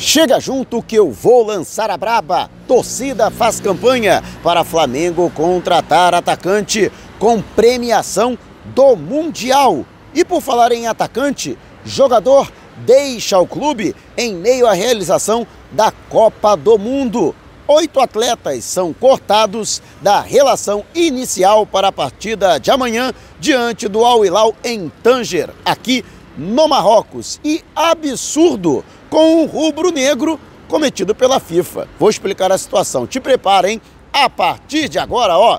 Chega junto que eu vou lançar a braba. Torcida faz campanha para Flamengo contratar atacante com premiação do Mundial. E por falar em atacante, jogador deixa o clube em meio à realização da Copa do Mundo. Oito atletas são cortados da relação inicial para a partida de amanhã diante do Al Hilal em Tanger, aqui no Marrocos. E absurdo! com o rubro-negro cometido pela FIFA. Vou explicar a situação. Te prepara, hein? A partir de agora, ó,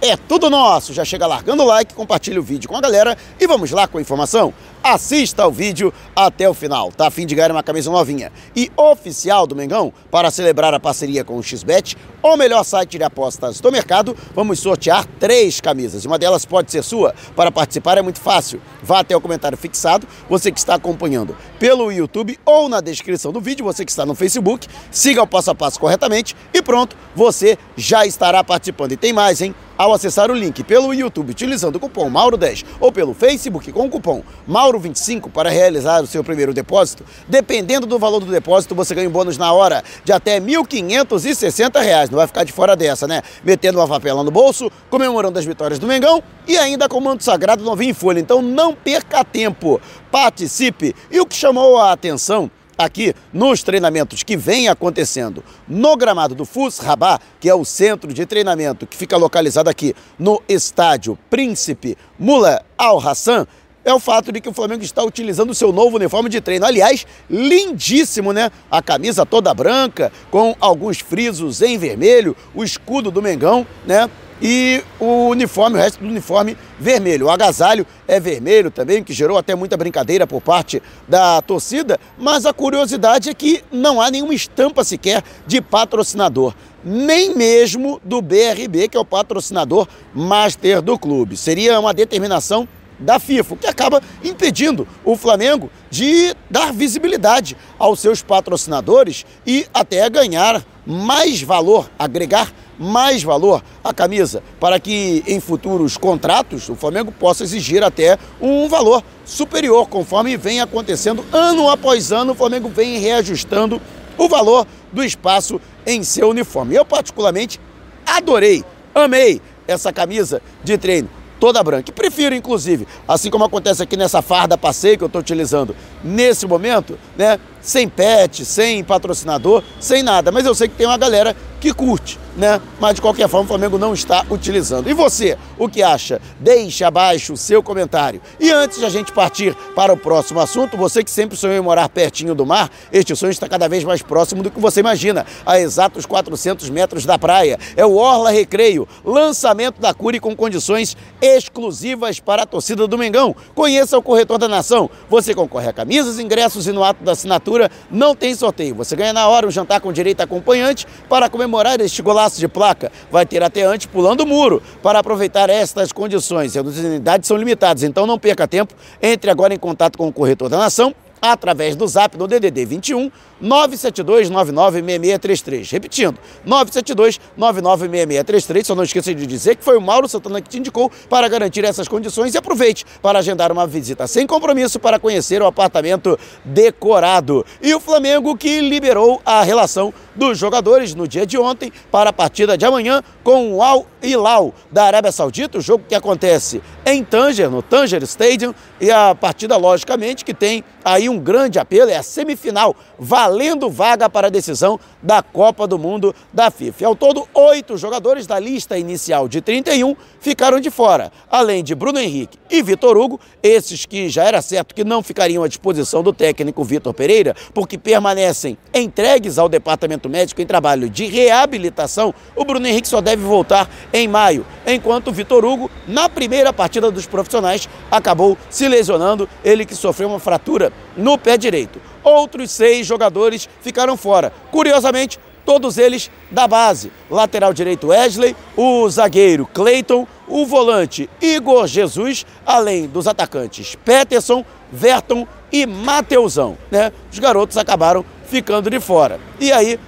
é tudo nosso. Já chega largando o like, compartilha o vídeo com a galera e vamos lá com a informação. Assista ao vídeo até o final. Tá a fim de ganhar uma camisa novinha e oficial do Mengão para celebrar a parceria com o XBET, o melhor site de apostas do mercado. Vamos sortear três camisas. Uma delas pode ser sua. Para participar é muito fácil. Vá até o comentário fixado, você que está acompanhando pelo YouTube ou na descrição do vídeo, você que está no Facebook, siga o passo a passo corretamente e pronto, você já estará participando. E tem mais, hein? Ao acessar o link pelo YouTube utilizando o cupom Mauro10 ou pelo Facebook com o cupom Mauro25 para realizar o seu primeiro depósito, dependendo do valor do depósito, você ganha um bônus na hora de até R$ 1.560. Não vai ficar de fora dessa, né? Metendo uma papela no bolso, comemorando as vitórias do Mengão e ainda com o manto sagrado novinho em folha. Então não perca tempo, participe. E o que chamou a atenção aqui nos treinamentos que vem acontecendo no gramado do FUS Rabat, que é o centro de treinamento que fica localizado aqui no estádio Príncipe Mula Al Hassan, é o fato de que o Flamengo está utilizando o seu novo uniforme de treino. Aliás, lindíssimo, né? A camisa toda branca, com alguns frisos em vermelho, o escudo do Mengão, né? E o uniforme, o resto do uniforme vermelho. O agasalho é vermelho também, que gerou até muita brincadeira por parte da torcida, mas a curiosidade é que não há nenhuma estampa sequer de patrocinador, nem mesmo do BRB, que é o patrocinador master do clube. Seria uma determinação da FIFA, o que acaba impedindo o Flamengo de dar visibilidade aos seus patrocinadores e até ganhar mais valor, agregar mais valor à camisa, para que em futuros contratos o Flamengo possa exigir até um valor superior, conforme vem acontecendo ano após ano, o Flamengo vem reajustando o valor do espaço em seu uniforme. Eu particularmente adorei, amei essa camisa de treino toda branca. E prefiro, inclusive, assim como acontece aqui nessa farda passeio que eu estou utilizando nesse momento, né? Sem pet, sem patrocinador, sem nada. Mas eu sei que tem uma galera que curte né? Mas de qualquer forma o Flamengo não está utilizando. E você, o que acha? Deixe abaixo o seu comentário. E antes de a gente partir para o próximo assunto, você que sempre sonhou em morar pertinho do mar, este sonho está cada vez mais próximo do que você imagina, a exatos 400 metros da praia. É o Orla Recreio, lançamento da Cure com condições exclusivas para a torcida do Mengão. Conheça o corretor da nação. Você concorre a camisas, ingressos e no ato da assinatura não tem sorteio. Você ganha na hora um jantar com direito acompanhante para comemorar este golaço de placa. Vai ter até antes pulando o muro para aproveitar estas condições. As unidades são limitadas, então não perca tempo. Entre agora em contato com o corretor da nação através do zap do DDD 21 972 996633. Repetindo, 972 996633. Só não esqueça de dizer que foi o Mauro Santana que te indicou para garantir essas condições e aproveite para agendar uma visita sem compromisso para conhecer o apartamento decorado. E o Flamengo que liberou a relação dos jogadores no dia de ontem para a partida de amanhã com o Al Hilal da Arábia Saudita, o jogo que acontece em Tanger, no Tanger Stadium, e a partida logicamente que tem aí um grande apelo, é a semifinal, valendo vaga para a decisão da Copa do Mundo da FIFA. Ao todo, oito jogadores da lista inicial de 31 ficaram de fora, além de Bruno Henrique e Vitor Hugo, esses que já era certo que não ficariam à disposição do técnico Vitor Pereira, porque permanecem entregues ao departamento médico em trabalho de reabilitação. O Bruno Henrique só deve voltar em maio, enquanto Vitor Hugo, na primeira partida dos profissionais, acabou se lesionando, ele que sofreu uma fratura no pé direito. Outros seis jogadores ficaram fora. Curiosamente, todos eles da base. Lateral direito Wesley, o zagueiro Cleiton, o volante Igor Jesus, além dos atacantes Peterson, Verton e Mateusão. Né? Os garotos acabaram ficando de fora. E aí,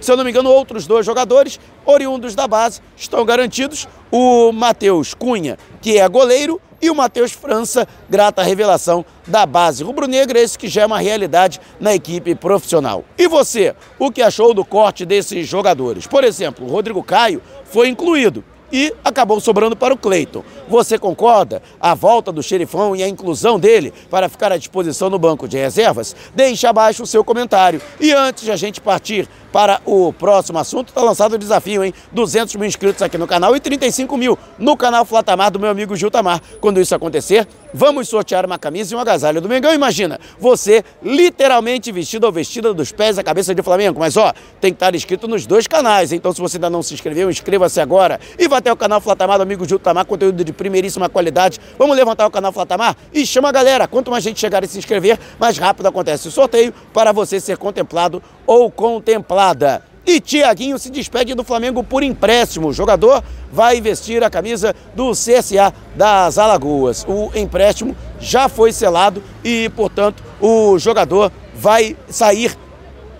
se eu não me engano, outros dois jogadores, oriundos da base, estão garantidos. O Matheus Cunha, que é goleiro, e o Matheus França, grata revelação da base rubro-negra, esse que já é uma realidade na equipe profissional. E você, o que achou do corte desses jogadores? Por exemplo, o Rodrigo Caio foi incluído e acabou sobrando para o Cleiton. Você concorda? A volta do xerifão e a inclusão dele para ficar à disposição no banco de reservas? Deixe abaixo o seu comentário. E antes de a gente partir para o próximo assunto, está lançado o desafio, hein? 200 mil inscritos aqui no canal e 35 mil no canal Flatamar do meu amigo Gil Tamar. Quando isso acontecer, vamos sortear uma camisa e um agasalho do Mengão. Imagina, você literalmente vestido ou vestida dos pés à cabeça de Flamengo. Mas ó, tem que estar inscrito nos dois canais. Então se você ainda não se inscreveu, inscreva-se agora e vá até o canal Flatamar do amigo Gil Tamar, conteúdo de primeiríssima qualidade. Vamos levantar o canal Flatamar e chama a galera. Quanto mais gente chegar e se inscrever, mais rápido acontece o sorteio para você ser contemplado ou contemplada. E Tiaguinho se despede do Flamengo por empréstimo. O jogador vai vestir a camisa do CSA das Alagoas. O empréstimo já foi selado e, portanto, o jogador vai sair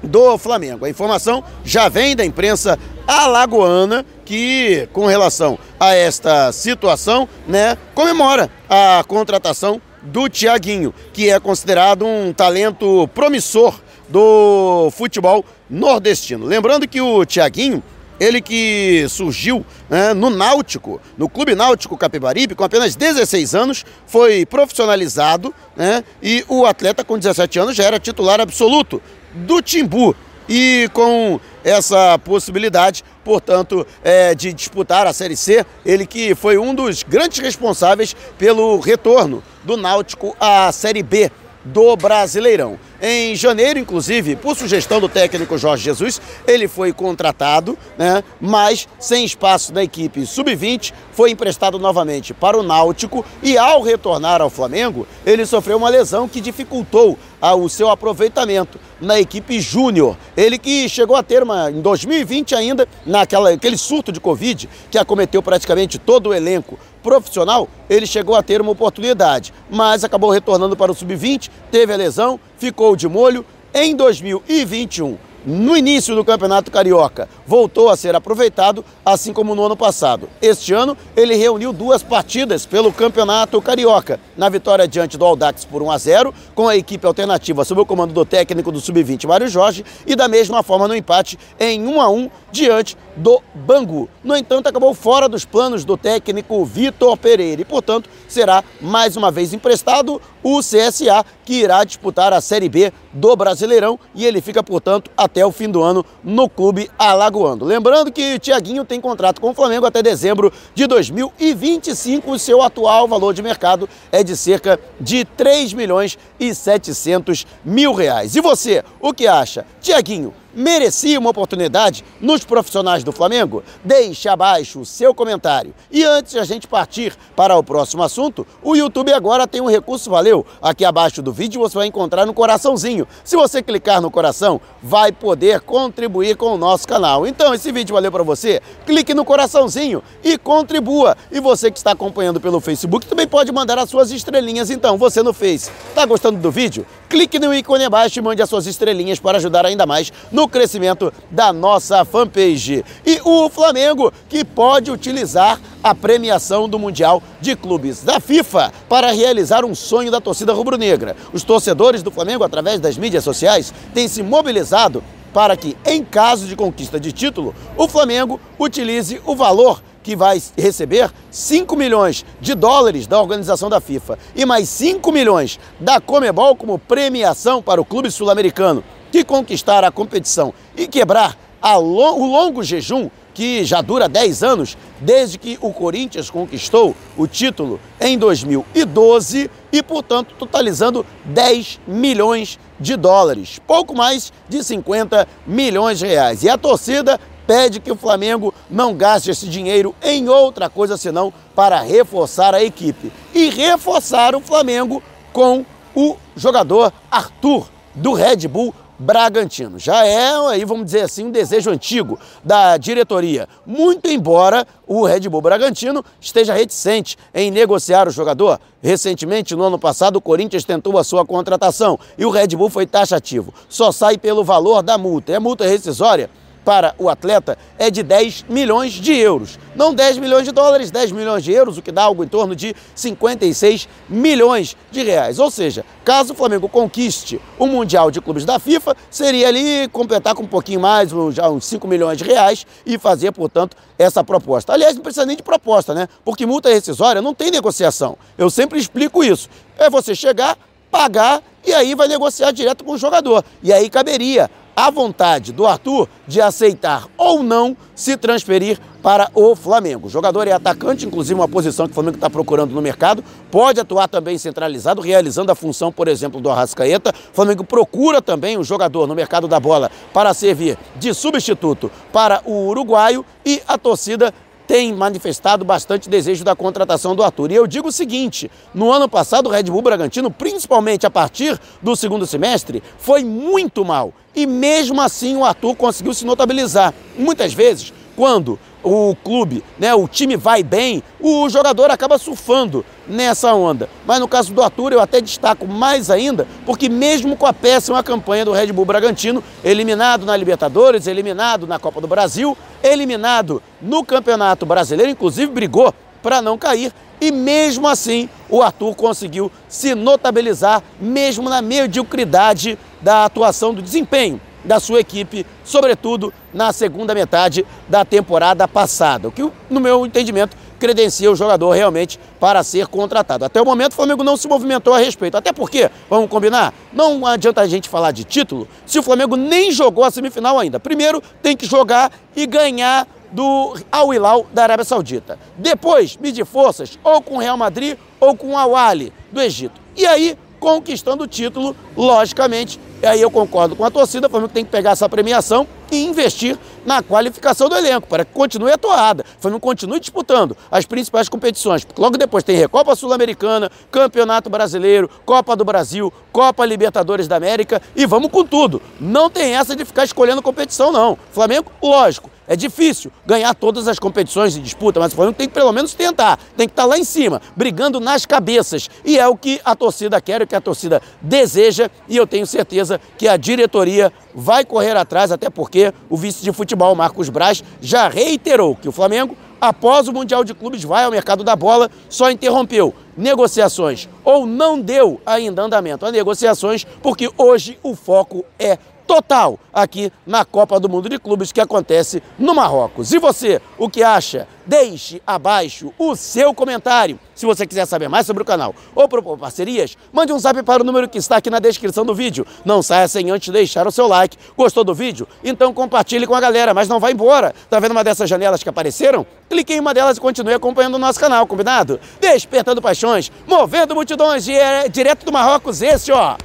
do Flamengo. A informação já vem da imprensa alagoana que, com relação a esta situação, né, comemora a contratação do Tiaguinho, que é considerado um talento promissor do futebol nordestino. Lembrando que o Tiaguinho, ele que surgiu né, no Náutico, no Clube Náutico Capibaribe, com apenas 16 anos, foi profissionalizado né, e o atleta com 17 anos já era titular absoluto do Timbu. E com essa possibilidade, portanto, é, de disputar a Série C, ele que foi um dos grandes responsáveis pelo retorno do Náutico à Série B do Brasileirão. Em janeiro, inclusive, por sugestão do técnico Jorge Jesus, ele foi contratado, né, mas sem espaço na equipe sub-20, foi emprestado novamente para o Náutico e ao retornar ao Flamengo, ele sofreu uma lesão que dificultou o seu aproveitamento na equipe júnior. Ele que chegou a ter uma, em 2020 ainda, naquela, aquele surto de Covid que acometeu praticamente todo o elenco profissional, ele chegou a ter uma oportunidade, mas acabou retornando para o sub-20, teve a lesão, ficou de molho. Em 2021, no início do Campeonato Carioca, voltou a ser aproveitado, assim como no ano passado. Este ano, ele reuniu duas partidas pelo Campeonato Carioca. Na vitória diante do Aldax por 1 a 0, com a equipe alternativa sob o comando do técnico do Sub-20, Mário Jorge, e da mesma forma no empate em 1 a 1 diante do Bangu. No entanto, acabou fora dos planos do técnico Vitor Pereira e, portanto, será mais uma vez emprestado o CSA, que irá disputar a Série B do Brasileirão e ele fica, portanto, até o fim do ano no clube alagoano. Lembrando que Tiaguinho tem contrato com o Flamengo até dezembro de 2025. O seu atual valor de mercado é de cerca de 3 milhões e 700 mil reais. E você, o que acha? Tiaguinho merecia uma oportunidade nos profissionais do Flamengo? Deixe abaixo o seu comentário. E antes de a gente partir para o próximo assunto, o YouTube agora tem um recurso valeu. Aqui abaixo do vídeo você vai encontrar no coraçãozinho. Se você clicar no coração, vai poder contribuir com o nosso canal. Então, esse vídeo valeu para você? Clique no coraçãozinho e contribua. E você que está acompanhando pelo Facebook também pode mandar as suas estrelinhas. Então, você no Face, está gostando do vídeo? Clique no ícone abaixo e mande as suas estrelinhas para ajudar ainda mais no no crescimento da nossa fanpage. E o Flamengo, que pode utilizar a premiação do Mundial de Clubes da FIFA para realizar um sonho da torcida rubro-negra. Os torcedores do Flamengo, através das mídias sociais, têm se mobilizado para que, em caso de conquista de título, o Flamengo utilize o valor que vai receber 5 milhões de dólares da organização da FIFA e mais 5 milhões da Comebol como premiação para o clube sul-americano que conquistar a competição e quebrar o longo jejum que já dura 10 anos, desde que o Corinthians conquistou o título em 2012 e, portanto, totalizando 10 milhões de dólares, pouco mais de 50 milhões de reais. E a torcida pede que o Flamengo não gaste esse dinheiro em outra coisa senão para reforçar a equipe e reforçar o Flamengo com o jogador Arthur do Red Bull Bragantino. Já é, aí vamos dizer assim, um desejo antigo da diretoria. Muito embora o Red Bull Bragantino esteja reticente em negociar o jogador. Recentemente, no ano passado, o Corinthians tentou a sua contratação e o Red Bull foi taxativo. Só sai pelo valor da multa. É multa rescisória para o atleta é de 10 milhões de euros. Não 10 milhões de dólares, 10 milhões de euros, o que dá algo em torno de 56 milhões de reais. Ou seja, caso o Flamengo conquiste o Mundial de Clubes da FIFA, seria ali completar com um pouquinho mais, já uns 5 milhões de reais e fazer, portanto, essa proposta. Aliás, não precisa nem de proposta, né? Porque multa rescisória não tem negociação. Eu sempre explico isso. É você chegar, pagar e aí vai negociar direto com o jogador. E aí caberia a vontade do Arthur de aceitar ou não se transferir para o Flamengo. O jogador é atacante, inclusive uma posição que o Flamengo está procurando no mercado, pode atuar também centralizado, realizando a função, por exemplo, do Arrascaeta. O Flamengo procura também o jogador no mercado da bola para servir de substituto para o uruguaio e a torcida tem manifestado bastante desejo da contratação do Arthur. E eu digo o seguinte: no ano passado, o Red Bull Bragantino, principalmente a partir do segundo semestre, foi muito mal. E mesmo assim o Arthur conseguiu se notabilizar. Muitas vezes, quando o clube, né, o time vai bem, o jogador acaba surfando nessa onda. Mas no caso do Arthur, eu até destaco mais ainda, porque mesmo com a péssima campanha do Red Bull Bragantino, eliminado na Libertadores, eliminado na Copa do Brasil, eliminado no Campeonato Brasileiro, inclusive brigou para não cair, e mesmo assim o Arthur conseguiu se notabilizar, mesmo na mediocridade da atuação, do desempenho da sua equipe, sobretudo na segunda metade da temporada passada. O que, no meu entendimento, credencia o jogador realmente para ser contratado. Até o momento o Flamengo não se movimentou a respeito. Até porque, vamos combinar, não adianta a gente falar de título se o Flamengo nem jogou a semifinal ainda. Primeiro tem que jogar e ganhar do Al Hilal da Arábia Saudita. Depois, medir forças ou com o Real Madrid ou com o Al Ahly do Egito. E aí, conquistando o título, logicamente, e aí eu concordo com a torcida, o Flamengo tem que pegar essa premiação e investir na qualificação do elenco, para que continue a toada, o Flamengo continue disputando as principais competições, porque logo depois tem Recopa Sul-Americana, Campeonato Brasileiro, Copa do Brasil, Copa Libertadores da América e vamos com tudo. Não tem essa de ficar escolhendo competição não. Flamengo, lógico, é difícil ganhar todas as competições de disputa, mas o Flamengo tem que pelo menos tentar, tem que estar lá em cima, brigando nas cabeças. E é o que a torcida quer, o que a torcida deseja, e eu tenho certeza que a diretoria vai correr atrás, até porque o vice de futebol, Marcos Braz, já reiterou que o Flamengo, após o Mundial de Clubes, vai ao mercado da bola, só interrompeu negociações ou não deu ainda andamento a negociações, porque hoje o foco é total aqui na Copa do Mundo de Clubes que acontece no Marrocos. E você, o que acha? Deixe abaixo o seu comentário. Se você quiser saber mais sobre o canal ou propor parcerias, mande um zap para o número que está aqui na descrição do vídeo. Não saia sem antes deixar o seu like. Gostou do vídeo? Então compartilhe com a galera, mas não vá embora. Tá vendo uma dessas janelas que apareceram? Clique em uma delas e continue acompanhando o nosso canal, combinado? Despertando paixões, movendo multidões, direto do Marrocos, esse ó,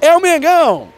é o Mengão!